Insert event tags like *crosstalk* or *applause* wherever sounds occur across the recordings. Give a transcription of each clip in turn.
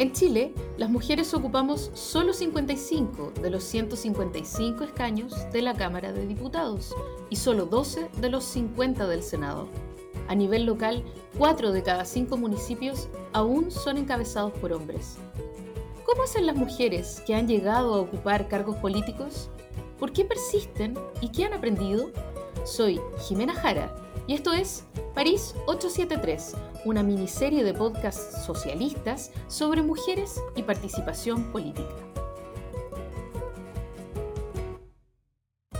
En Chile, las mujeres ocupamos solo 55 de los 155 escaños de la Cámara de Diputados y solo 12 de los 50 del Senado. A nivel local, 4 de cada 5 municipios aún son encabezados por hombres. ¿Cómo hacen las mujeres que han llegado a ocupar cargos políticos? ¿Por qué persisten y qué han aprendido? Soy Jimena Jara y esto es París 873, una miniserie de podcasts socialistas sobre mujeres y participación política.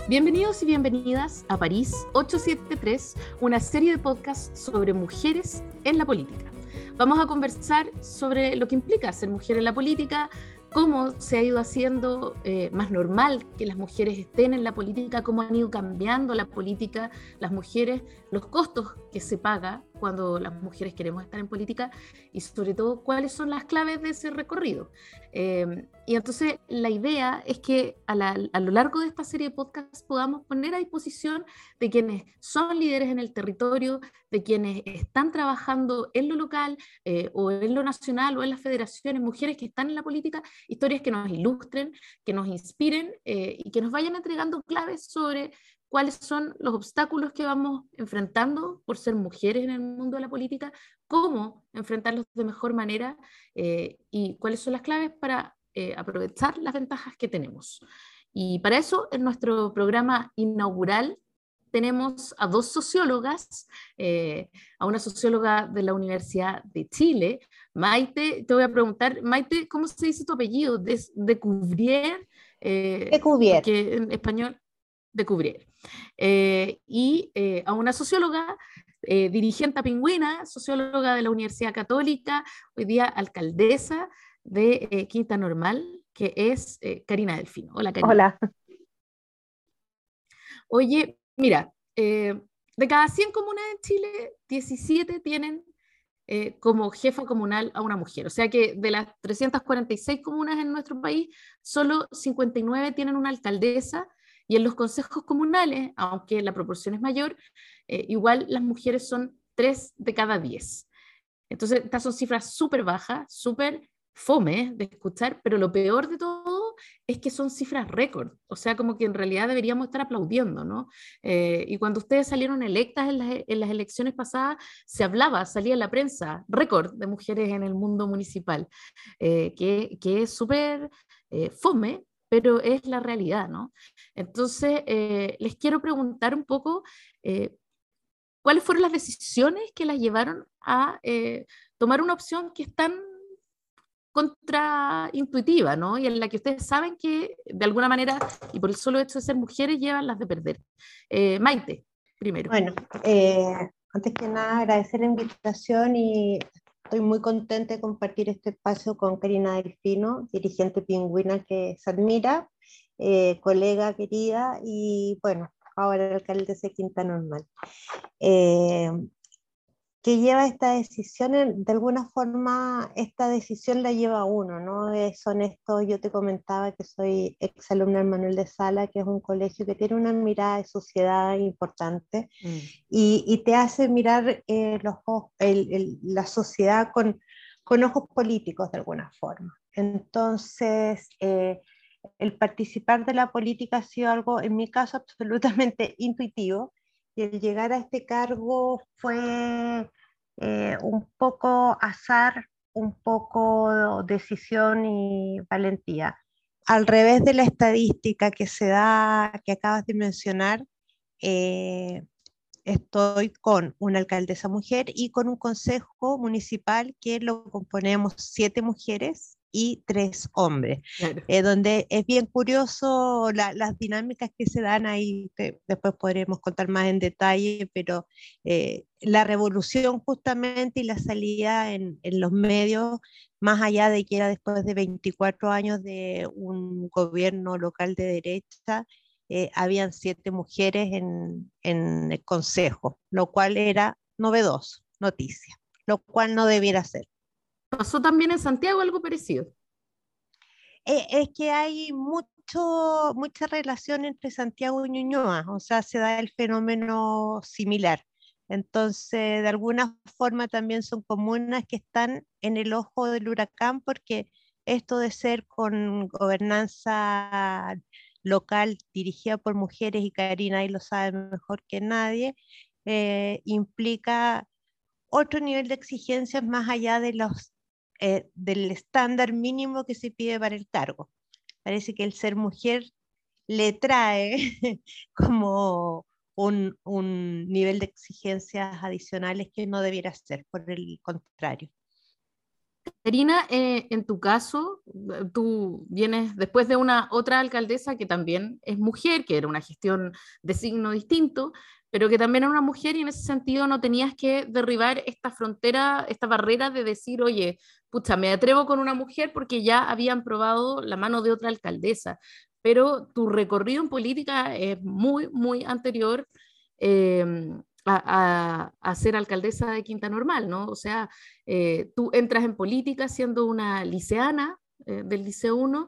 Bienvenidos y bienvenidas a París 873, una serie de podcasts sobre mujeres en la política. Vamos a conversar sobre lo que implica ser mujer en la política, cómo se ha ido haciendo eh, más normal que las mujeres estén en la política, cómo han ido cambiando la política, las mujeres, los costos que se paga cuando las mujeres queremos estar en política y sobre todo cuáles son las claves de ese recorrido. Eh, y entonces la idea es que a, lo largo de esta serie de podcasts podamos poner a disposición de quienes son líderes en el territorio, de quienes están trabajando en lo local eh, o en lo nacional o en las federaciones, mujeres que están en la política, historias que nos ilustren, que nos inspiren eh, y que nos vayan entregando claves sobre cuáles son los obstáculos que vamos enfrentando por ser mujeres en el mundo de la política, cómo enfrentarlos de mejor manera eh, y cuáles son las claves para eh, aprovechar las ventajas que tenemos. Y para eso, en nuestro programa inaugural, tenemos a dos sociólogas, eh, a una socióloga de la Universidad de Chile, Maite, te voy a preguntar, Maite, ¿cómo se dice tu apellido? De, de Cubrier. de Cubrier. Que en español, de Cubrier. Eh, y eh, a una socióloga, eh, dirigente pingüina, socióloga de la Universidad Católica, hoy día alcaldesa de Quinta Normal, que es Karina Delfino. Hola, Karina. Hola. Oye, mira, de cada 100 comunas en Chile, 17 tienen como jefa comunal a una mujer. O sea que de las 346 comunas en nuestro país, solo 59 tienen una alcaldesa y en los consejos comunales, aunque la proporción es mayor, eh, igual las mujeres son 3 de cada 10. Entonces, estas son cifras súper bajas, súper fome de escuchar, pero lo peor de todo es que son cifras récord, o sea, como que en realidad deberíamos estar aplaudiendo, ¿no? Eh, y cuando ustedes salieron electas en las, en las, elecciones pasadas, se hablaba, salía en la prensa, récord de mujeres en el mundo municipal, eh, que, que, es súper fome, pero es la realidad, ¿no? Entonces, eh, les quiero preguntar un poco eh, cuáles fueron las decisiones que las llevaron a eh, tomar una opción que es tan contraintuitiva, ¿no? Y en la que ustedes saben que de alguna manera, y por el solo hecho de ser mujeres, llevan las de perder. Maite, primero. Bueno, antes que nada, agradecer la invitación y Estoy muy contenta de compartir este espacio con Karina Delfino, dirigente pingüina que se admira, eh, colega querida y bueno, ahora alcalde de Quinta Normal. Eh, que lleva esta decisión, de alguna forma esta decisión la lleva uno, ¿no? Es honesto, yo te comentaba que soy exalumna del Manuel de Sala, que es un colegio que tiene una mirada de sociedad importante mm. y, y, te hace mirar eh, los, el, la sociedad con, con, ojos políticos de alguna forma. Entonces, eh, el participar de la política ha sido algo, en mi caso, *laughs* absolutamente intuitivo y el llegar a este cargo fue eh, un poco azar, un poco decisión y valentía. Al revés de la estadística que se da, que acabas de mencionar, eh, estoy con una alcaldesa mujer y con un consejo municipal que lo componemos siete mujeres y tres hombres, eh, donde es bien curioso las dinámicas que se dan ahí, después podremos contar más en detalle, pero eh, la revolución justamente y la salida en, en, los medios, más allá de que era después de 24 años de un gobierno local de derecha, eh, habían siete mujeres en, en el consejo, lo cual era novedoso, noticia, lo cual no debiera ser. ¿Pasó también en Santiago algo parecido? Eh, es que hay mucho, mucha relación entre Santiago y Ñuñoa, o sea, se da el fenómeno similar. Entonces, de alguna forma también son comunas que están en el ojo del huracán porque esto de ser con gobernanza local dirigida por mujeres, y Karina ahí lo sabe mejor que nadie, eh, implica otro nivel de exigencias más allá de los, eh, del estándar mínimo que se pide para el cargo. Parece que el ser mujer le trae *laughs* como un, un nivel de exigencias adicionales que no debiera ser, por el contrario. Karina, eh, en tu caso, eh, tú vienes después de una otra alcaldesa que también es mujer, que era una gestión de signo distinto, pero que también era una mujer y en ese sentido no tenías que derribar esta frontera, esta barrera de decir, oye, pucha, me atrevo con una mujer porque ya habían probado la mano de otra alcaldesa, pero tu recorrido en política es muy, muy anterior. Em, a, ser alcaldesa de Quinta Normal, ¿no? O sea, eh, tú entras en política siendo una liceana eh, del Liceo 1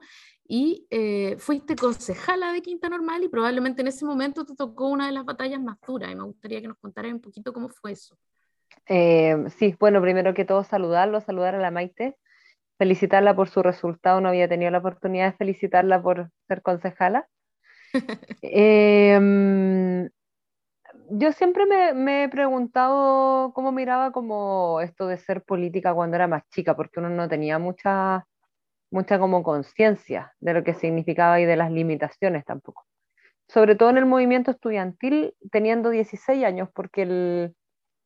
y eh, fuiste concejala de Quinta Normal y probablemente en ese momento te tocó una de las batallas más duras y me gustaría que nos contaras un poquito cómo fue eso. sí, bueno, primero que todo saludarlo, saludar a la Maite, felicitarla por su resultado, no había tenido la oportunidad de felicitarla por ser concejala. *laughs* eh, yo siempre me, he preguntado cómo miraba como esto de ser política cuando era más chica, porque uno no tenía mucha, mucha como conciencia de lo que significaba y de las limitaciones tampoco. Sobre todo en el movimiento estudiantil, teniendo 16 años, porque el,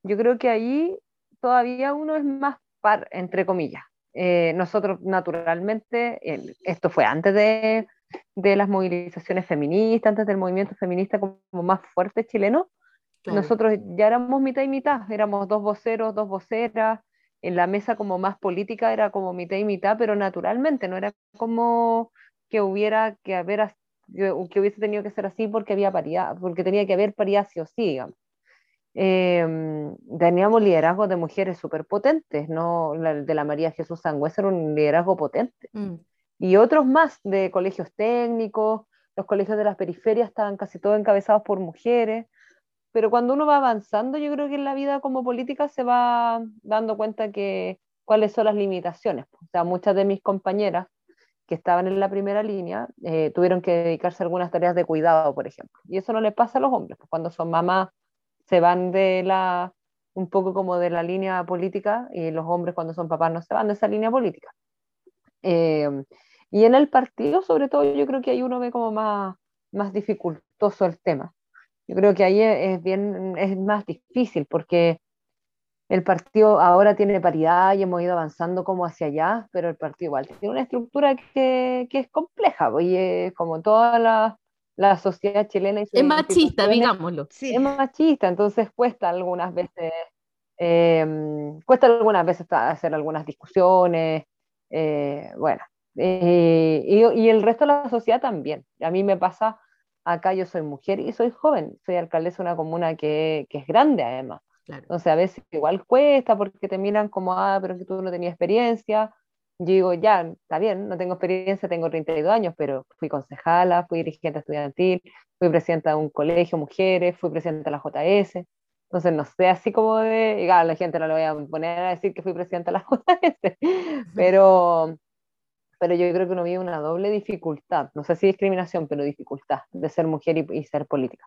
yo creo que ahí todavía uno es más par, entre comillas. Eh, nosotros naturalmente, esto fue antes de, de las movilizaciones feministas, antes del movimiento feminista como más fuerte chileno, nosotros ya éramos mitad y mitad, éramos dos voceros, dos voceras, en la mesa como más política era como mitad y mitad, pero naturalmente, no era como que hubiera que haber, que hubiese tenido que ser así porque había paridad, porque tenía que haber paridad sí o sí, digamos. Em, teníamos liderazgos de mujeres súper potentes, ¿no? de la María Jesús Sangüesa era un liderazgo potente. Mm. Y otros más de colegios técnicos, los colegios de las periferias estaban casi todos encabezados por mujeres pero cuando uno va avanzando, yo creo que en la vida como política se va dando cuenta que cuáles son las limitaciones. Muchas de mis compañeras que estaban en la primera línea eh, tuvieron que dedicarse a algunas tareas de cuidado, por ejemplo. Y eso no le pasa a los hombres, pues cuando son mamás se van de la, un poco como de la línea política y los hombres cuando son papás no se van de esa línea política. Eh, y en el partido, sobre todo, yo creo que ahí uno ve como más, más dificultoso el tema. Yo creo que ahí es, bien, es más difícil porque el partido ahora tiene paridad y hemos ido avanzando como hacia allá, pero el partido igual tiene una estructura que, que es compleja, pues, y como toda la, la sociedad chilena. es machista, digámoslo. Sí. Es machista, entonces cuesta algunas veces, em, cuesta algunas veces hacer algunas discusiones, eh, bueno, eh, y, y, el resto de la sociedad también. A mí me pasa acá yo soy mujer y soy joven, soy alcaldesa de una comuna que, que es grande además. Entonces a veces igual cuesta porque te miran como, ah, pero que tú no tenías experiencia. Yo digo, ya, está bien, no tengo experiencia, tengo 32 años, pero fui concejala, fui dirigente estudiantil, fui presidenta de un colegio, mujeres, fui presidenta de la JS. Entonces, no sé, así como de, y la gente no le voy a poner a decir que fui presidenta de la *laughs* JS, pero, pero yo creo que uno vive una doble dificultad, no sé si discriminación, pero dificultad de ser mujer y, ser política.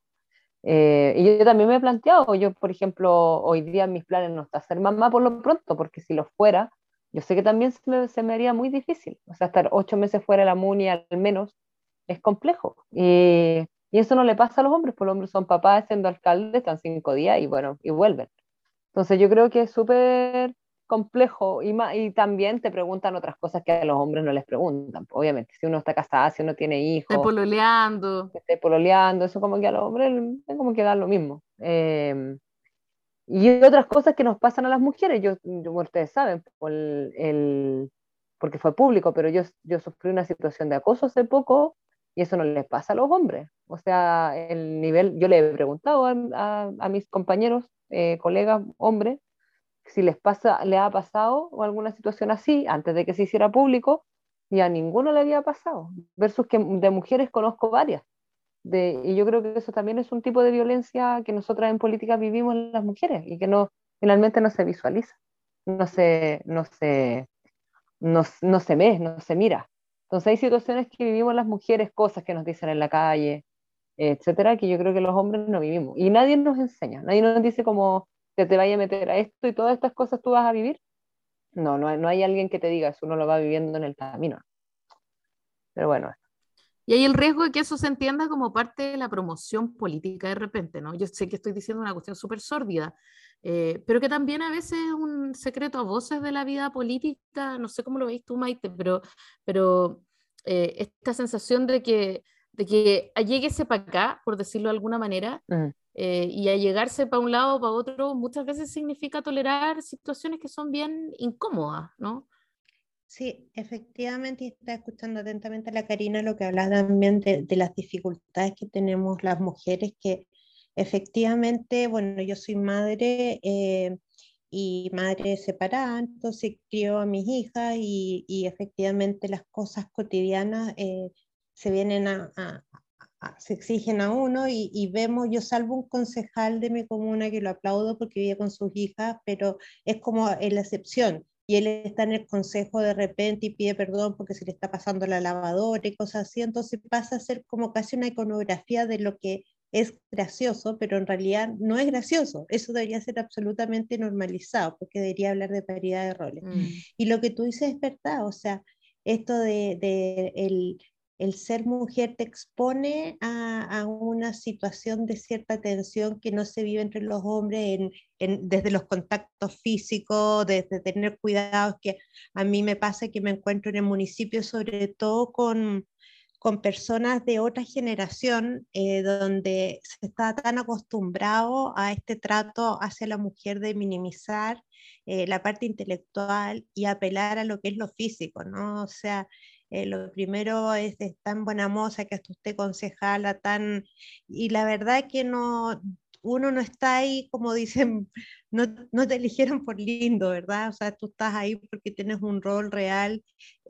Eh, y yo también me he planteado, yo por ejemplo, hoy día mis planes no está ser mamá por lo pronto, porque si lo fuera, yo sé que también se me, se me haría muy difícil. O sea, estar ocho meses fuera de la MUNI al menos es complejo. Y, y eso no le pasa a los hombres, porque los hombres son papás siendo alcaldes, están cinco días y bueno, y vuelven. Entonces yo creo que es súper complejo y, y también te preguntan otras cosas que a los hombres no les preguntan. Obviamente, si uno está casado, si uno tiene hijos. Está pololeando. Está pololeando, eso como que a los hombres es como que da lo mismo. Em, y otras cosas que nos pasan a las mujeres, yo, ustedes saben, por el, porque fue público, pero yo, yo sufrí una situación de acoso hace poco y eso no les pasa a los hombres. O sea, el nivel, yo le he preguntado a, a, mis compañeros, eh, colegas, hombres, si les pasa, le ha pasado alguna situación así antes de que se hiciera público y a ninguno le había pasado, versus que de mujeres conozco varias. Y yo creo que eso también es un tipo de violencia que nosotras en política vivimos las mujeres y que no, finalmente no se visualiza, no se, no se, no, no se ve, no se mira. Entonces hay situaciones que vivimos las mujeres, cosas que nos dicen en la calle, etcétera, que yo creo que los hombres no vivimos. Y nadie nos enseña, nadie nos dice como que te vaya a meter a esto y todas estas cosas tú vas a vivir. No, no hay, no hay alguien que te diga eso, uno lo va viviendo en el camino. Pero bueno. Y hay el riesgo de que eso se entienda como parte de la promoción política de repente, ¿no? Yo sé que estoy diciendo una cuestión súper sórdida, eh, pero que también a veces es un secreto a voces de la vida política, no sé cómo lo veis tú, Maite, pero, pero eh, esta sensación de que, de que lleguese para acá, por decirlo de alguna manera, mm. Eh, y a llegarse para un lado o para otro, muchas veces significa tolerar situaciones que son bien incómodas, ¿no? Sí, efectivamente, y está escuchando atentamente a la Karina lo que habla también de, las dificultades que tenemos las mujeres, que efectivamente, bueno, yo soy madre eh, y madre separada, entonces crío a mis hijas y, y efectivamente las cosas cotidianas eh, se vienen a, se exigen a uno y, y, vemos, yo salvo un concejal de mi comuna que lo aplaudo porque vive con sus hijas, pero es como la excepción y él está en el consejo de repente y pide perdón porque se le está pasando la lavadora y cosas así, entonces pasa a ser como casi una iconografía de lo que es gracioso, pero en realidad no es gracioso. Eso debería ser absolutamente normalizado, porque debería hablar de paridad de roles. Mm. Y lo que tú dices es verdad, o sea, esto de, de el, el ser mujer te expone a, una situación de cierta tensión que no se vive entre los hombres desde los contactos físicos, desde tener cuidados, que a mí me pasa que me encuentro en el municipio sobre todo con, con personas de otra generación, eh, donde se está tan acostumbrado a este trato hacia la mujer de minimizar eh, la parte intelectual y apelar a lo que es lo físico, ¿no? O sea, eh, lo primero es, tan buena moza que hasta usted concejala, tan... Y la verdad que no, uno no está ahí, como dicen, *laughs* no, no, te eligieron por lindo, ¿verdad? O sea, tú estás ahí porque tienes un rol real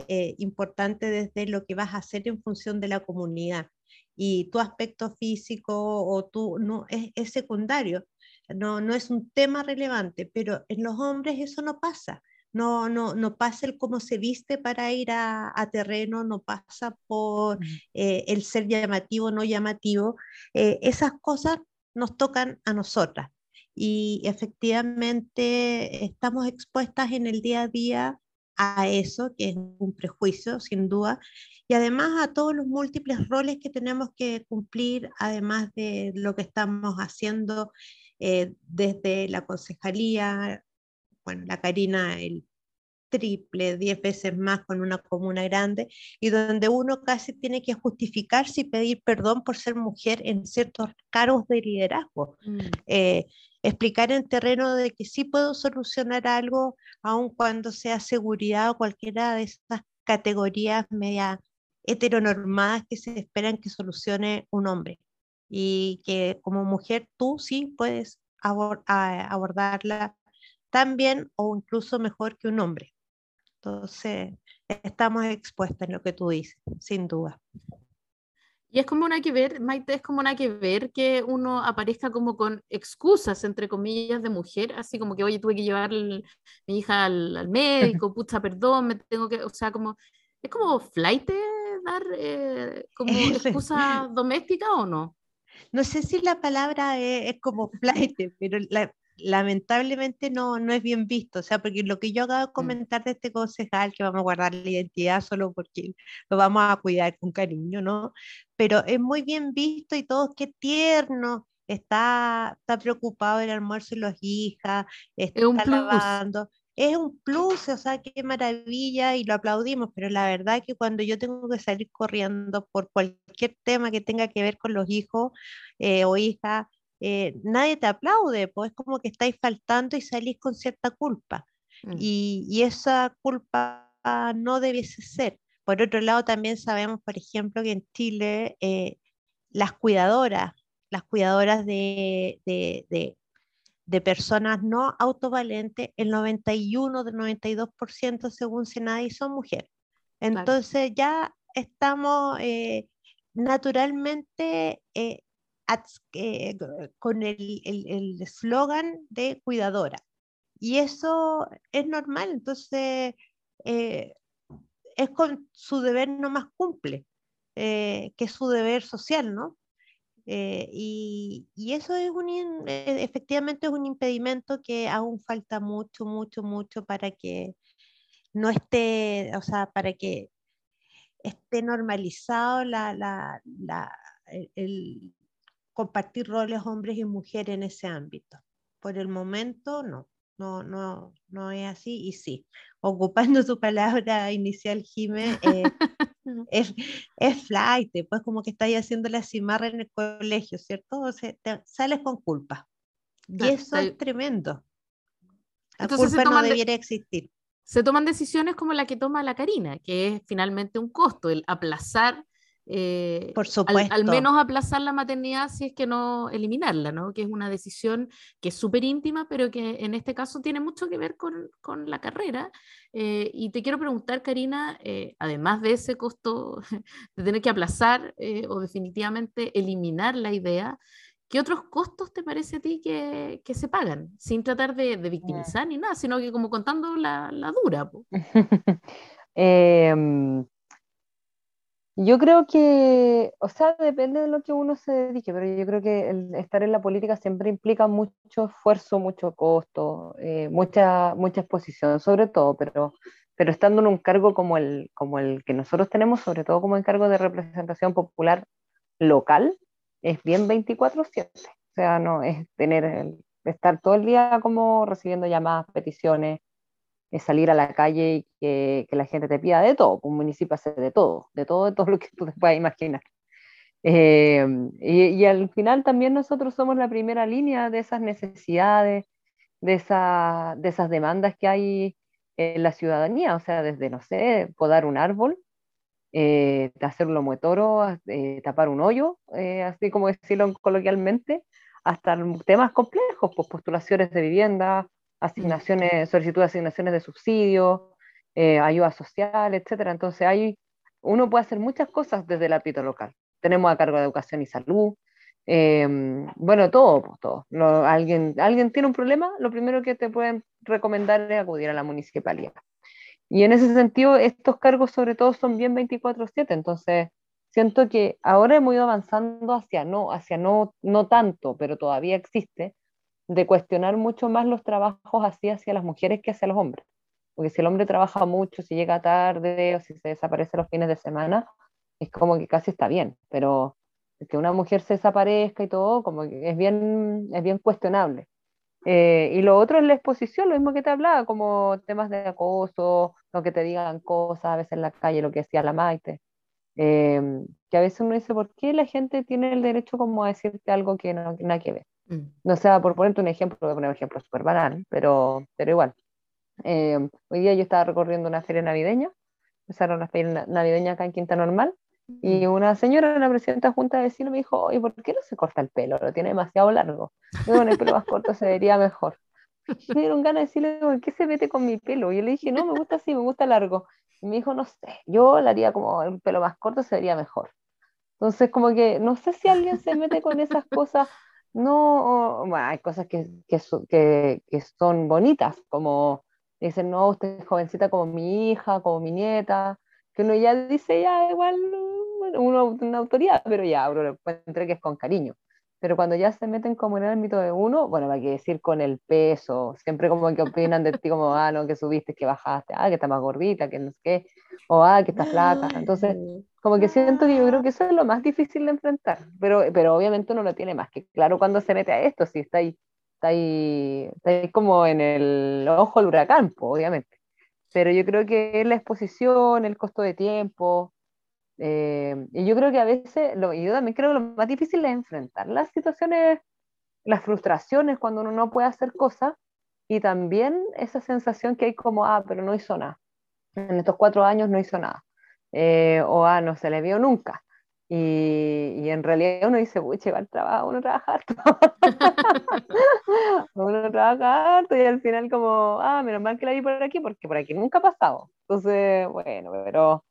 eh, importante desde lo que vas a hacer en función de la comunidad. Y tu aspecto físico o tú no es, es secundario, no, no es un tema relevante, pero en los hombres eso no pasa no, no, no pasa el cómo se viste para ir a, terreno, no pasa por eh, el ser llamativo o no llamativo. Eh, esas cosas nos tocan a nosotras y efectivamente estamos expuestas en el día a día a eso, que es un prejuicio, sin duda, y además a todos los múltiples roles que tenemos que cumplir, además de lo que estamos haciendo eh, desde la concejalía, bueno, la Karina el triple, diez veces más con una comuna grande, y donde uno casi tiene que justificarse y pedir perdón por ser mujer en ciertos cargos de liderazgo. Mm. Eh, explicar en terreno de que sí puedo solucionar algo, aun cuando sea seguridad o cualquiera de esas categorías media heteronormadas que se esperan que solucione un hombre. Y que como mujer tú sí puedes abordarla tan bien o incluso mejor que un hombre. Entonces, estamos expuestas en lo que tú dices, sin duda. Y es como una que ver, Maite, es como una que ver que uno aparezca como con excusas, entre comillas, de mujer, así como que, oye, tuve que llevar mi hija al, médico, *laughs* pucha, perdón, me tengo que, o sea, como, es como flight dar eh, como *laughs* excusa doméstica o no? No sé si la palabra es, es como flight, pero la, lamentablemente no, no es bien visto, o sea, porque lo que yo acabo de mm. comentar de este concejal, que vamos a guardar la identidad solo porque lo vamos a cuidar con cariño, ¿no? Pero es muy bien visto y todo, qué tierno, está, está preocupado del almuerzo y las hijas, está es un lavando. Es un plus, o sea, qué maravilla y lo aplaudimos, pero la verdad es que cuando yo tengo que salir corriendo por cualquier tema que tenga que ver con los hijos eh, o hijas, eh, nadie te aplaude, pues es como que estáis faltando y salís con cierta culpa. Mm. Y, esa culpa no debiese ser. Por otro lado, también sabemos, por ejemplo, que en Chile eh, las cuidadoras, las cuidadoras de, de, de, personas no autovalentes, el 91 del 92% según Senadi son mujeres. Entonces ya estamos eh, naturalmente eh, eh, con el eslogan de cuidadora. Y eso es normal, entonces eh, es con su deber no más cumple, que es su deber social, ¿no? y, y, eso es un, efectivamente es un impedimento que aún falta mucho, mucho, mucho para que no esté, o sea, para que esté normalizado la, la, la, el, compartir roles hombres y mujeres en ese ámbito. Por el momento, no, no, no, no es así y sí. *laughs* Ocupando tu palabra inicial, Jimé, eh, *laughs* es, es flight, pues como que estás haciendo la cimarra en el colegio, ¿cierto? O sea, te sales con culpa. Y eso es tremendo. La culpa no debiera existir se toman decisiones como la que toma la Karina, que es finalmente un costo, el aplazar, eh, Por Al, menos aplazar la maternidad si es que no eliminarla, ¿no? que es una decisión que es súper íntima, pero que en este caso tiene mucho que ver con, con la carrera. Eh, y te quiero preguntar, Karina, eh, además de ese costo *laughs* de tener que aplazar o definitivamente eliminar la idea, ¿Qué otros costos te parece a ti que, que se pagan? Sin tratar de, de, victimizar ni nada, sino que como contando la, la dura. *laughs* yo creo que, o sea, depende de lo que uno se dedique, pero yo creo que el estar en la política siempre implica mucho esfuerzo, mucho costo, eh, mucha, mucha exposición, sobre todo, pero, pero estando en un cargo como el, como el que nosotros tenemos, sobre todo como encargo de representación popular local, es bien 24/7. O sea, no es tener, estar todo el día como recibiendo llamadas, peticiones, es salir a la calle y que, que la gente te pida de todo. Un municipio hace de todo, de todo, de todo lo que tú te puedas imaginar. Eh, y, y, al final también nosotros somos la primera línea de esas necesidades, de, esa, de esas demandas que hay en la ciudadanía, o sea, desde, no sé, podar un árbol eh, hacer un eh, tapar un hoyo, eh, así como decirlo coloquialmente, hasta temas complejos, pues postulaciones de vivienda, asignaciones, solicitud de asignaciones de subsidio, ayuda social, etcétera. Entonces hay, uno puede hacer muchas cosas desde el ámbito local. Tenemos a cargo de educación y salud, bueno, todo, pues todo. alguien, alguien tiene un problema, lo primero que te pueden recomendar es acudir a la municipalidad. Y en ese sentido, estos cargos sobre todo son bien 24/7, entonces siento que ahora hemos ido avanzando hacia no, hacia no, no tanto, pero todavía existe, de cuestionar mucho más los trabajos así hacia las mujeres que hacia los hombres. Porque si el hombre trabaja mucho, si llega tarde o si se desaparece los fines de semana, es como que casi está bien, pero que una mujer se desaparezca y todo, como que es bien, es bien cuestionable. Eh, y lo otro es la exposición, lo mismo que te hablaba, como temas de acoso, lo que te digan cosas a veces en la calle, lo que decía la Maite. Em, que a veces uno dice, ¿por qué la gente tiene el derecho como a decirte algo que no tiene nada que ver? Mm. No sea, por ponerte un ejemplo, voy a poner un ejemplo súper banal, pero, pero igual. Em, hoy día yo estaba recorriendo una feria navideña, empezaron una feria navideña acá en Quinta Normal, y una señora, la presidenta de Junta de Vecinos, me dijo, oye, ¿por qué no se corta el pelo? Lo tiene demasiado largo. Yo con el pelo más corto se vería mejor. Me dieron ganas de decirle, ¿por qué se mete con mi pelo? Y yo le dije, no, me gusta así, me gusta largo. Y me dijo, no sé, yo le haría como el pelo más corto, se vería mejor. Entonces, como que no sé si alguien se mete con esas cosas. No, bueno, hay cosas que, que, son bonitas, como dicen, no, usted es jovencita como mi hija, como mi nieta, que uno ya dice, ya igual uno, una autoridad, pero ya uno lo que es con cariño. Pero cuando ya se meten como en el ámbito de uno, bueno, hay que decir con el peso, siempre como que opinan de ti como, ah, no, que subiste, que bajaste, ah, que está más gordita, que no sé qué, o ah, que está flaca. Entonces, como que siento que yo creo que eso es lo más difícil de enfrentar, pero, pero obviamente uno lo tiene más que claro cuando se mete a esto, si está ahí, está ahí, está ahí como en el ojo del huracán, obviamente. Pero yo creo que la exposición, el costo de tiempo, eh, y yo creo que a veces, lo, y yo también creo que lo más difícil es enfrentar las situaciones, las frustraciones cuando uno no puede hacer cosas y también esa sensación que hay como, ah, pero no hizo nada. En estos cuatro años no hizo nada. Eh, o, ah, no se le vio nunca. Y, y, en realidad uno dice, uy, va al trabajo, uno trabaja harto. *laughs* uno trabaja harto y al final como, ah, menos mal que la vi por aquí porque por aquí nunca ha pasado. Entonces, bueno, pero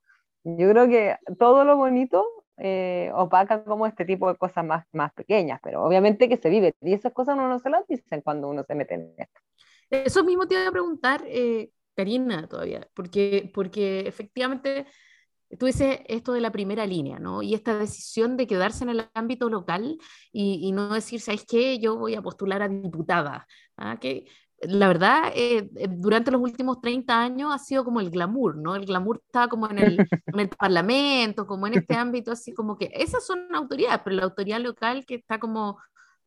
yo creo que todo lo bonito eh, opaca como este tipo de cosas más, más pequeñas, pero obviamente que se vive y esas cosas uno no se las dicen cuando uno se mete en esto. Eso mismo te iba a preguntar, eh, Karina, todavía, porque, porque efectivamente tú dices esto de la primera línea, ¿no? Y esta decisión de quedarse en el ámbito local y, no decir, ¿sabes qué? Yo voy a postular a diputada. ¿ah? La verdad, eh, eh, durante los últimos 30 años ha sido como el glamour, ¿no? El glamour está como en el, en el parlamento, como en este ámbito, así como que esas son autoridades, pero la autoridad local que está como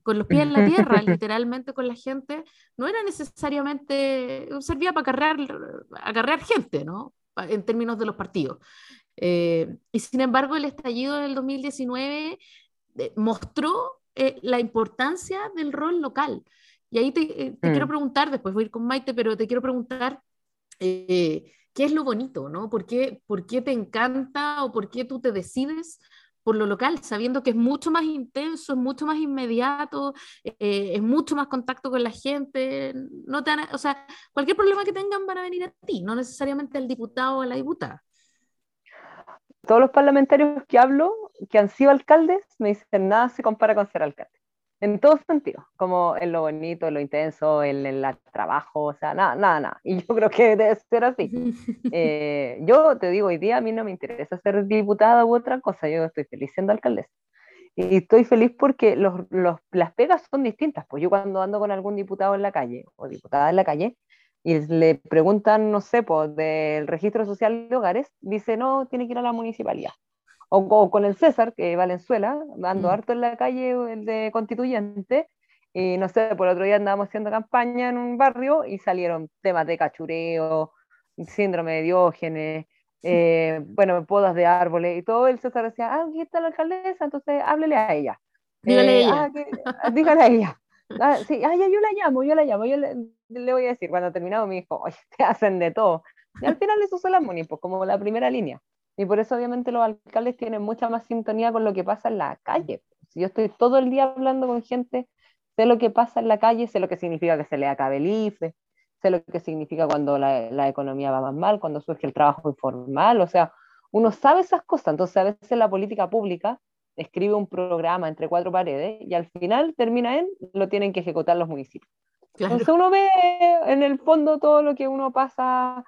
con los pies en la tierra, *laughs* literalmente con la gente, no era necesariamente, servía para acarrear, acarrear gente, ¿no? En términos de los partidos. Eh, y sin embargo, el estallido del 2019 eh, mostró eh, la importancia del rol local. Y ahí te, quiero mm. preguntar, después voy a ir con Maite, pero te quiero preguntar qué es lo bonito, ¿no? ¿Por qué, ¿Por qué te encanta o por qué tú te decides por lo local, sabiendo que es mucho más intenso, es mucho más inmediato, es mucho más contacto con la gente. No te o sea, cualquier problema que tengan van a venir a ti, no necesariamente al diputado o a la diputada todos los parlamentarios que hablo, que han sido alcaldes, me dicen nada se compara con ser alcalde. En todos sentidos, como en lo bonito, en lo intenso, en el trabajo, o sea, nada, nada, nada. Y yo creo que debe ser así. Eh, yo te digo, hoy día a mí no me interesa ser diputada u otra cosa, yo estoy feliz siendo alcaldesa. Y estoy feliz porque los, los, las pegas son distintas. Pues yo cuando ando con algún diputado en la calle o diputada en la calle, y le preguntan, no sé, pues, del registro social de hogares, dice, no, tiene que ir a la municipalidad. O, con el César, que Valenzuela, ando mm. harto en la calle de constituyente, y no sé, por otro día andábamos haciendo campaña en un barrio y salieron temas de cachureo, síndrome de Diógenes, eh, bueno, podas de árboles y todo. El César decía, ah, aquí está la alcaldesa, entonces háblele a ella. Dígale a eh, ella. Ah, dígale a ella. *laughs* Ah, sí, ah, ya, yo la llamo, yo la llamo, yo le, le voy a decir, cuando terminado me dijo, oye, te hacen de todo. Y al final eso son las MUNI, pues como la primera línea. Y por eso obviamente los alcaldes tienen mucha más sintonía con lo que pasa en la calle. Si yo estoy todo el día hablando con gente, sé lo que pasa en la calle, sé lo que significa que se le acabe el IFE, sé lo que significa cuando la, la economía va más mal, cuando surge el trabajo informal, o sea, uno sabe esas cosas, entonces a veces la política pública escribe un programa entre cuatro paredes y al final termina en lo tienen que ejecutar los municipios. Entonces uno ve en el fondo todo lo que uno pasa,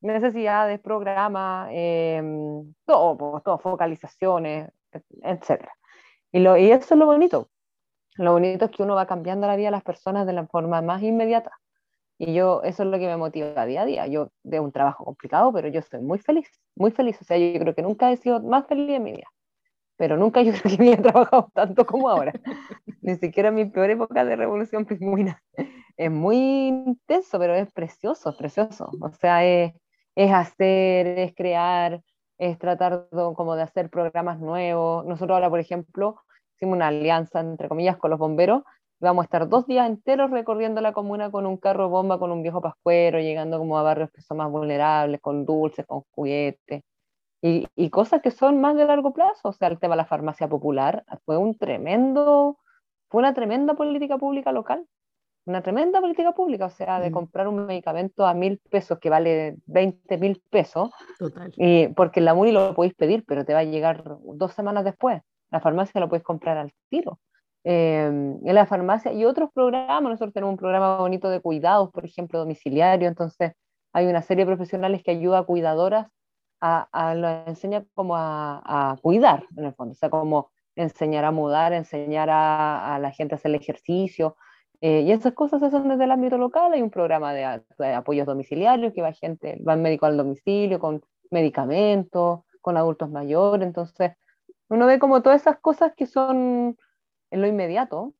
necesidades, programas, eh, todo, todo, focalizaciones, etc. Y, lo, y eso es lo bonito. Lo bonito es que uno va cambiando la vida de las personas de la forma más inmediata. Y yo, eso es lo que me motiva día a día. Yo de un trabajo complicado, pero yo estoy muy feliz, muy feliz. O sea, yo creo que nunca he sido más feliz en mi vida pero nunca yo *laughs* creo que había trabajado tanto como ahora. *laughs* Ni siquiera en mi peor época de revolución pingüina. Es muy intenso, pero es precioso, precioso. O sea, es, es hacer, es crear, es tratar de, como de hacer programas nuevos. Nosotros ahora, por ejemplo, hicimos una alianza, entre comillas, con los bomberos. Vamos a estar dos días enteros recorriendo la comuna con un carro bomba, con un viejo pascuero, llegando como a barrios que son más vulnerables, con dulces, con juguetes y, y, cosas que son más de largo plazo. O sea, el tema de la farmacia popular fue un tremendo, fue una tremenda política pública local. Una tremenda política pública, o sea, de mm. comprar un medicamento a mil pesos que vale 20 mil pesos, Total. Y porque en la MUNI lo podéis pedir, pero te va a llegar dos semanas después. La farmacia lo puedes comprar al tiro. Eh, en la farmacia y otros programas, nosotros tenemos un programa bonito de cuidados, por ejemplo, domiciliario, entonces hay una serie de profesionales que ayuda a cuidadoras a, a lo enseña como a, a, cuidar, en el fondo, o sea, como enseñar a mudar, enseñar a, a la gente a hacer el ejercicio, eh, y esas cosas se hacen desde el ámbito local, hay un programa de, de apoyos domiciliarios que va gente, va médico al domicilio con medicamentos, con adultos mayores, entonces uno ve como todas esas cosas que son en lo inmediato,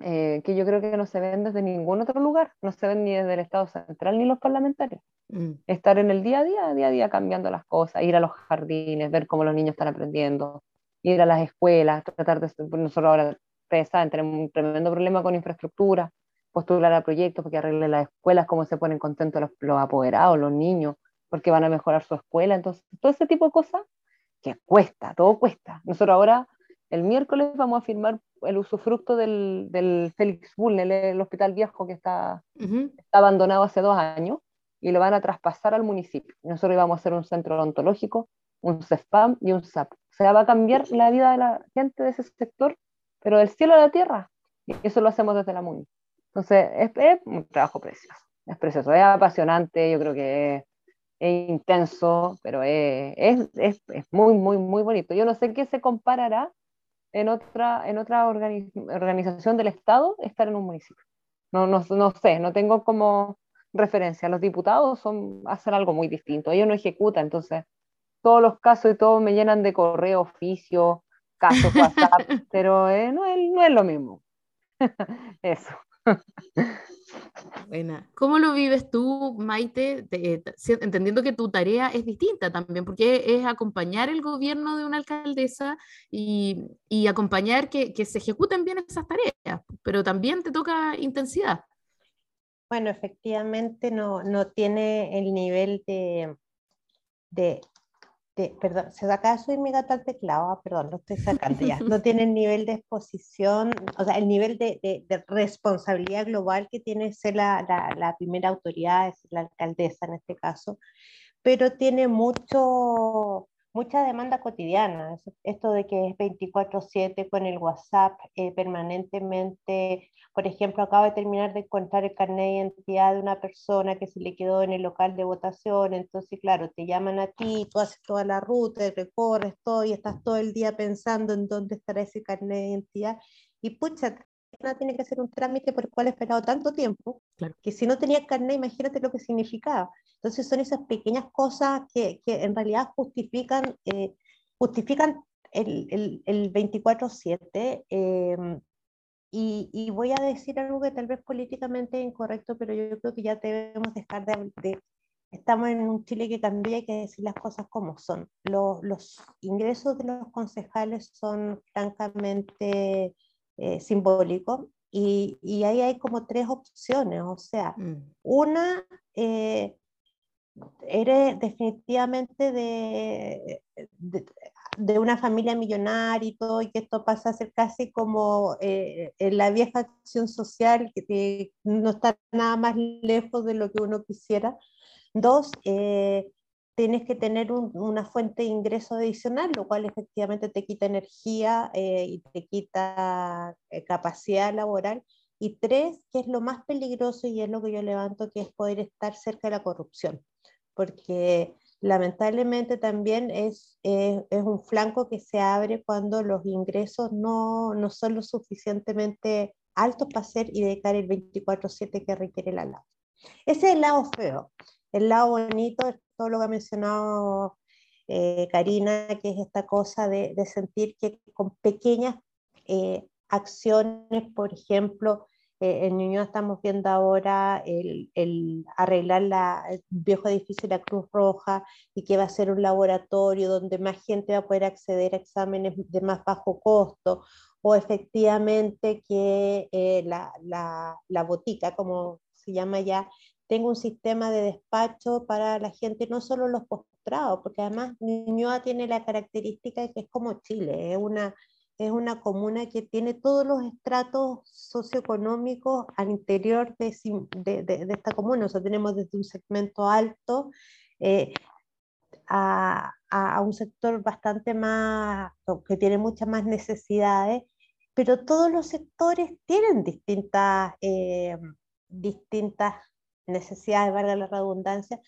eh, que yo creo que no se ven desde ningún otro lugar, no se ven ni desde el Estado central ni los parlamentarios. Mm. Estar en el día a día, día a día cambiando las cosas, ir a los jardines, ver cómo los niños están aprendiendo, ir a las escuelas, tratar de... Nosotros ahora, ustedes saben, tenemos un tremendo problema con infraestructura, postular a proyectos porque arregle las escuelas, cómo se ponen contentos los, los apoderados, los niños, porque van a mejorar su escuela. Entonces, todo ese tipo de cosas que cuesta, todo cuesta. Nosotros ahora el miércoles vamos a firmar el usufructo del, del Félix Bull, el, hospital viejo que está, está, abandonado hace dos años, y lo van a traspasar al municipio. Nosotros íbamos a hacer un centro odontológico, un CEFAM y un SAP. O sea, va a cambiar la vida de la gente de ese sector, pero del cielo a la tierra. Y eso lo hacemos desde la MUNI. Entonces, es, un trabajo precioso. Es precioso, es apasionante, yo creo que es, intenso, pero es, es, es, muy, muy, muy bonito. Yo no sé qué se comparará en otra, en otra organización del Estado estar en un municipio. No, no, no sé, no tengo como referencia. Los diputados son, hacen algo muy distinto. Ellos no ejecutan, entonces todos los casos y todo me llenan de correo, oficio, casos, *laughs* WhatsApp, pero eh, no, es, no es lo mismo. *laughs* Eso. Buena. ¿Cómo lo vives tú, Maite? entendiendo que tu tarea es distinta también, porque es acompañar el gobierno de una alcaldesa y, y acompañar que, que, se ejecuten bien esas tareas, pero también te toca intensidad. Bueno, efectivamente no, no tiene el nivel de, de perdón, se acaba de subir mi gato al teclado, ah, perdón, lo estoy sacando ya, no *laughs* tiene el nivel de exposición, o sea, el nivel de, de, responsabilidad global que tiene ser la, la, la, primera autoridad, es la alcaldesa en este caso, pero tiene mucho, mucha demanda cotidiana, esto de que es 24/7 con el WhatsApp eh, permanentemente, por ejemplo, acabo de terminar de encontrar el carnet de identidad de una persona que se le quedó en el local de votación, entonces claro, te llaman a ti, tú haces toda la ruta, recorres todo y estás todo el día pensando en dónde estará ese carnet de identidad y pucha, tiene que hacer un trámite por el cual he esperado tanto tiempo, que si no tenía carnet, imagínate lo que significaba. Entonces son esas pequeñas cosas que, que en realidad justifican, eh, justifican el, el, el 24-7. Em, y, y, voy a decir algo que tal vez políticamente es incorrecto, pero yo creo que ya debemos dejar de, de estamos en un Chile que cambia, hay que decir las cosas como son. Los, los ingresos de los concejales son francamente eh, simbólico y, y, ahí hay como tres opciones, o sea, mm. una, eh, eres definitivamente de, de, una familia millonaria y todo, y que esto pasa a ser casi como eh, en la vieja acción social, que no está nada más lejos de lo que uno quisiera. Dos, eh, tienes que tener una fuente de ingreso adicional, lo cual efectivamente te quita energía eh, y te quita eh, capacidad laboral. Y tres, que es lo más peligroso y es lo que yo levanto, que es poder estar cerca de la corrupción, porque lamentablemente también es, es un flanco que se abre cuando los ingresos no, no son lo suficientemente altos para hacer y dedicar el 24/7 que requiere la lado. Ese es el lado feo. El lado bonito es todo lo que ha mencionado eh, Karina, que es esta cosa de, sentir que con pequeñas eh, acciones, por ejemplo, eh, en Ñuñoa estamos viendo ahora el, arreglar la, el viejo edificio de la Cruz Roja y que va a ser un laboratorio donde más gente va a poder acceder a exámenes de más bajo costo, o efectivamente que la, la botica, como se llama ya, tengo un sistema de despacho para la gente, no solo los postrados, porque además Ñuñoa tiene la característica de que es como Chile, es una, es una comuna que tiene todos los estratos socioeconómicos al interior de, de, de, esta comuna, o sea, tenemos desde un segmento alto eh, a, a, un sector bastante más, que tiene muchas más necesidades, pero todos los sectores tienen distintas, eh, distintas necesidades, valga la redundancia,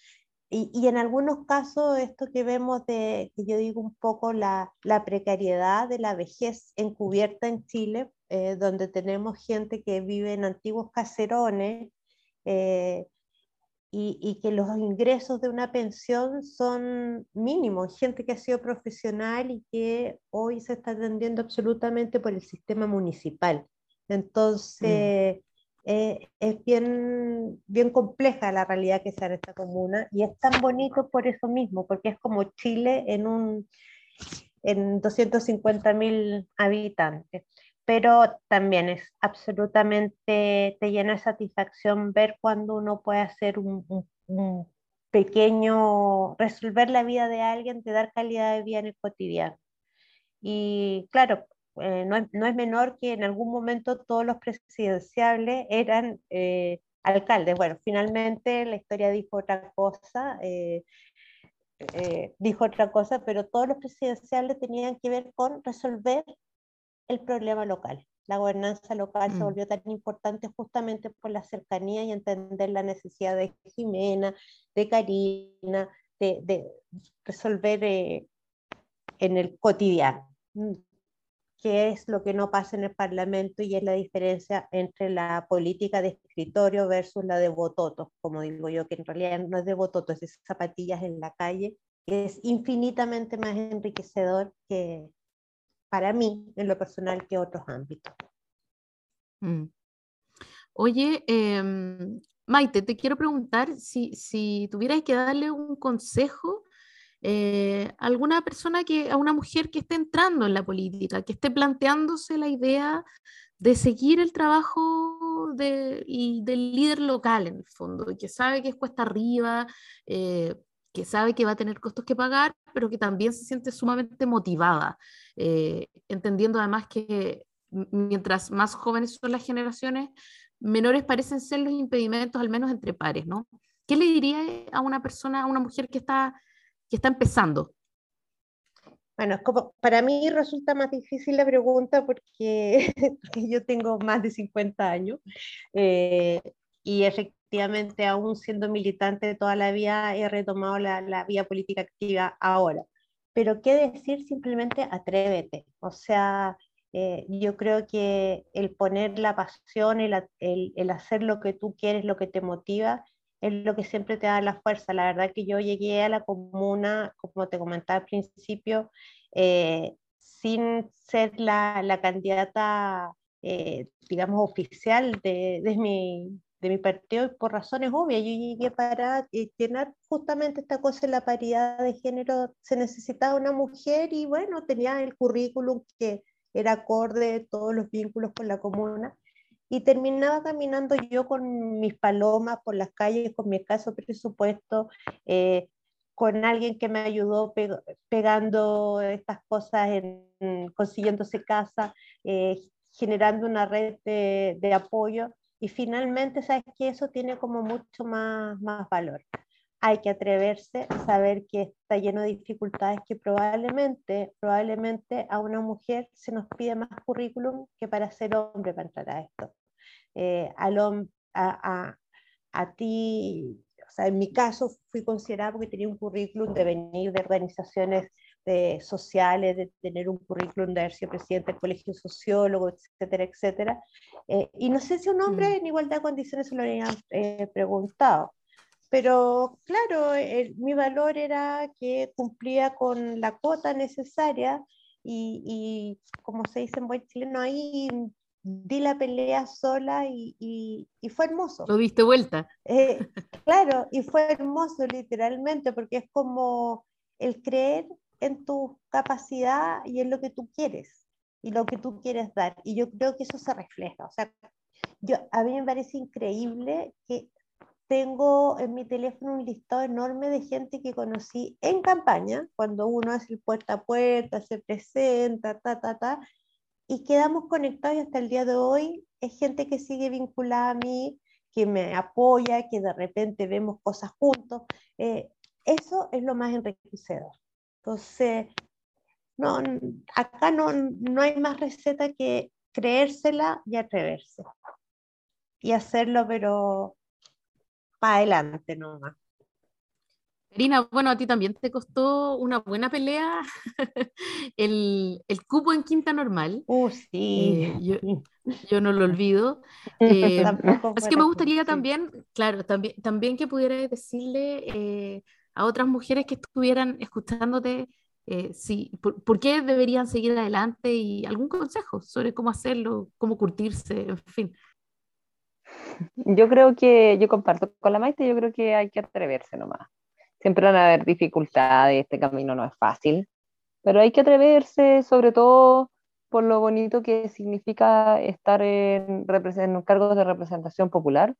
y, y, en algunos casos esto que vemos de, que yo digo un poco la, la precariedad de la vejez encubierta en Chile, eh, donde tenemos gente que vive en antiguos caserones eh, y, y, que los ingresos de una pensión son mínimos, gente que ha sido profesional y que hoy se está atendiendo absolutamente por el sistema municipal. Mm. Eh, es bien, bien compleja la realidad que sea en esta comuna y es tan bonito por eso mismo, porque es como Chile en, un, en 250.000 habitantes. Pero también es absolutamente, te llena de satisfacción ver cuando uno puede hacer un, un, pequeño, resolver la vida de alguien, de dar calidad de vida en el cotidiano. Y claro, eh, no, es, no, es, menor que en algún momento todos los presidenciables eran eh, alcaldes. Bueno, finalmente la historia dijo otra cosa. Eh, dijo otra cosa, pero todos los presidenciales tenían que ver con resolver el problema local. La gobernanza local se mm. volvió tan importante justamente por la cercanía y entender la necesidad de Jimena, de Karina, de, resolver eh, en el cotidiano qué es lo que no pasa en el Parlamento y es la diferencia entre la política de escritorio versus la de bototos, como digo yo, que en realidad no es de bototos, es zapatillas en la calle, que es infinitamente más enriquecedor que, para mí, en lo personal, que otros ámbitos. Mm. Oye, em, Maite, te quiero preguntar si, si tuvieras que darle un consejo eh, alguna persona que, a una mujer que esté entrando en la política, que esté planteándose la idea de seguir el trabajo de, del líder local en el fondo, y que sabe que es cuesta arriba, eh, que sabe que va a tener costos que pagar, pero que también se siente sumamente motivada, eh, entendiendo además que mientras más jóvenes son las generaciones, menores parecen ser los impedimentos, al menos entre pares, ¿no? ¿Qué le diría a una persona, a una mujer que está, que está empezando? Bueno, como para mí resulta más difícil la pregunta porque, *laughs* yo tengo más de 50 años eh, y efectivamente aún siendo militante toda la vida he retomado la, la vía política activa ahora. Pero qué decir simplemente atrévete. O sea, eh, yo creo que el poner la pasión, el, el, hacer lo que tú quieres, lo que te motiva, es lo que siempre te da la fuerza. La verdad que yo llegué a la comuna, como te comentaba al principio, eh, sin ser la, la candidata, eh, digamos, oficial de, de, mi, de mi partido por razones obvias. Yo llegué para eh, llenar justamente esta cosa en la paridad de género. Se necesitaba una mujer y bueno, tenía el currículum que era acorde todos los vínculos con la comuna. Y terminaba caminando yo con mis palomas por las calles, con mi escaso presupuesto, eh, con alguien que me ayudó pegando estas cosas, en, consiguiéndose casa, eh, generando una red de, de apoyo y finalmente, sabes que eso tiene como mucho más, más valor. Hay que atreverse a saber que está lleno de dificultades que probablemente, probablemente a una mujer se nos pide más currículum que para ser hombre para entrar a esto. Eh, al, a, a, a ti, o sea, en mi caso fui considerada porque tenía un currículum de venir de organizaciones de, sociales, de tener un currículum de haber sido presidente del colegio sociólogo, etcétera, etcétera. Eh, y no sé si un hombre mm. en igualdad de condiciones se lo habían eh, preguntado. Pero claro, mi valor era que cumplía con la cuota necesaria y, y, como se dice en buen chileno, ahí di la pelea sola y, y, fue hermoso. Lo diste vuelta. Eh, claro, y fue hermoso literalmente, porque es como el creer en tu capacidad y en lo que tú quieres y lo que tú quieres dar. Y yo creo que eso se refleja. O sea, yo, a mí me parece increíble que tengo en mi teléfono un listado enorme de gente que conocí en campaña, cuando uno hace el puerta a puerta, se presenta, ta, ta, ta, y quedamos conectados y hasta el día de hoy es gente que sigue vinculada a mí, que me apoya, que de repente vemos cosas juntos. Eh, eso es lo más enriquecedor. Entonces, no, acá no, no hay más receta que creérsela y atreverse. Y hacerlo, pero para adelante nomás. Karina, bueno, a ti también te costó una buena pelea *laughs* el, el cupo en quinta normal. Uh, sí. Eh, yo, *laughs* no lo olvido. *laughs* Eh, así que me gustaría también, claro, también, también que pudiera decirle eh, a otras mujeres que estuvieran escuchándote, eh, por, qué deberían seguir adelante y algún consejo sobre cómo hacerlo, cómo curtirse, en fin. Yo creo que, yo comparto con la maestra, yo creo que hay que atreverse nomás. Siempre van a haber dificultades, este camino no es fácil, pero hay que atreverse, sobre todo por lo bonito que significa estar en, en cargos de representación popular,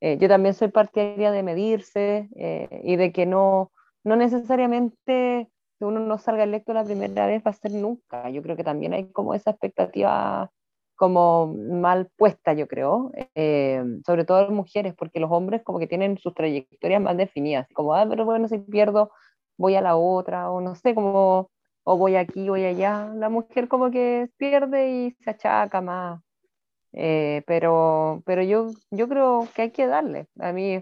eh, yo también soy partidaria de medirse eh, y de que no, no necesariamente que uno no salga electo la primera vez va a ser nunca. Yo creo que también hay como esa expectativa como mal puesta, yo creo, eh, sobre todo las mujeres, porque los hombres como que tienen sus trayectorias más definidas, como, ah, pero bueno, si pierdo, voy a la otra, o no sé, como, o voy aquí, voy allá. La mujer como que pierde y se achaca más. Eh, pero pero yo, yo creo que hay que darle. A mí,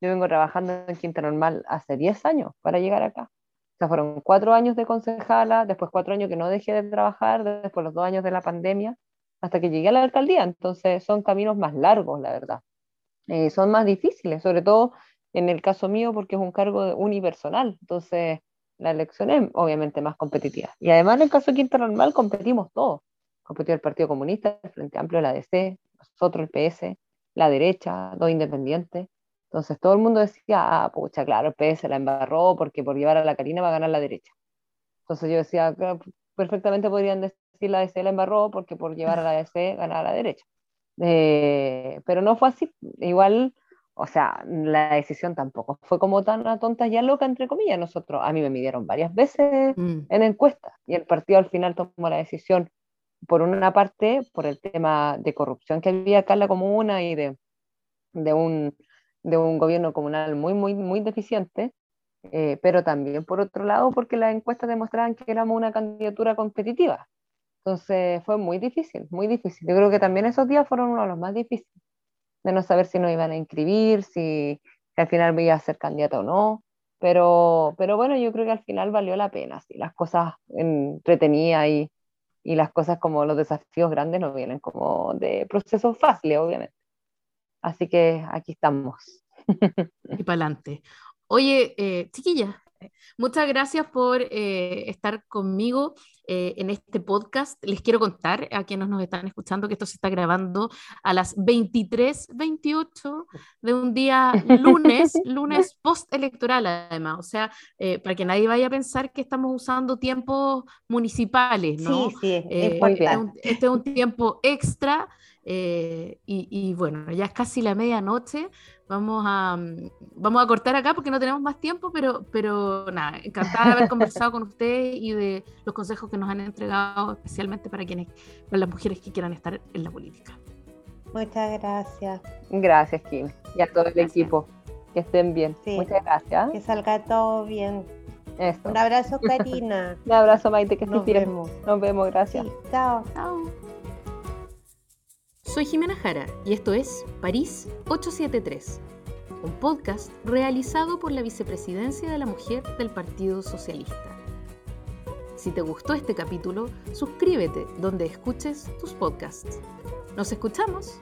yo vengo trabajando en Quinta Normal hace 10 años para llegar acá. O sea, fueron cuatro años de concejala, después cuatro años que no dejé de trabajar, después los dos años de la pandemia, hasta que llegué a la alcaldía. Entonces son caminos más largos, la verdad. Eh, son más difíciles, sobre todo en el caso mío porque es un cargo unipersonal. Entonces la elección es obviamente más competitiva. Y además en el caso de Quinta Normal competimos todos. Competió el Partido Comunista, el Frente Amplio, la DC, nosotros, el PS, la derecha, dos independientes. Entonces todo el mundo decía, ah, pucha, claro, el PS la embarró porque por llevar a la Karina va a ganar la derecha. Entonces yo decía, perfectamente podrían decir la DC la embarró porque por llevar a la DC ganaba la derecha. Eh, pero no fue así. Igual, o sea, la decisión tampoco fue como tan tonta ya loca, entre comillas. Nosotros, a mí me midieron varias veces mm. en encuestas y el partido al final tomó la decisión, por una parte, por el tema de corrupción que había acá en la comuna y de, de, un, de un gobierno comunal muy, muy, muy deficiente. Eh, pero también por otro lado porque las encuestas demostraban que éramos una candidatura competitiva. Entonces fue muy difícil, muy difícil. Yo creo que también esos días fueron uno de los más difíciles, de no saber si nos iban a inscribir, si, al final me iba a ser candidato o no. Pero, pero bueno, yo creo que al final valió la pena, si las cosas entretenidas y, y las cosas como los desafíos grandes no vienen como de procesos fáciles, obviamente. Así que aquí estamos. *laughs* Y para adelante. Oye, eh, chiquilla, Muchas gracias por eh, estar conmigo eh, en este podcast. Les quiero contar a quienes nos están escuchando que esto se está grabando a las 23:28 de un día lunes, *laughs* lunes postelectoral además. O sea, eh, para que nadie vaya a pensar que estamos usando tiempos municipales, ¿no? Sí, sí, este, es un tiempo extra. Y, y, bueno, ya es casi la medianoche, Vamos a, mm, vamos a cortar acá porque no tenemos más tiempo, pero, pero nada, encantada de haber conversado con ustedes y de los consejos que nos han entregado, especialmente para quienes, para las mujeres que quieran estar en la política. Muchas gracias. Gracias, Kim, y a todo el equipo. Que estén bien. Muchas gracias. Que salga todo bien. Un abrazo, *laughs* Karina. Un abrazo, Maite, que estés bien. Nos vemos, gracias. chao. Chao. Soy Jimena Jara y esto es París 873, un podcast realizado por la Vicepresidencia de la Mujer del Partido Socialista. Si te gustó este capítulo, suscríbete donde escuches tus podcasts. Nos escuchamos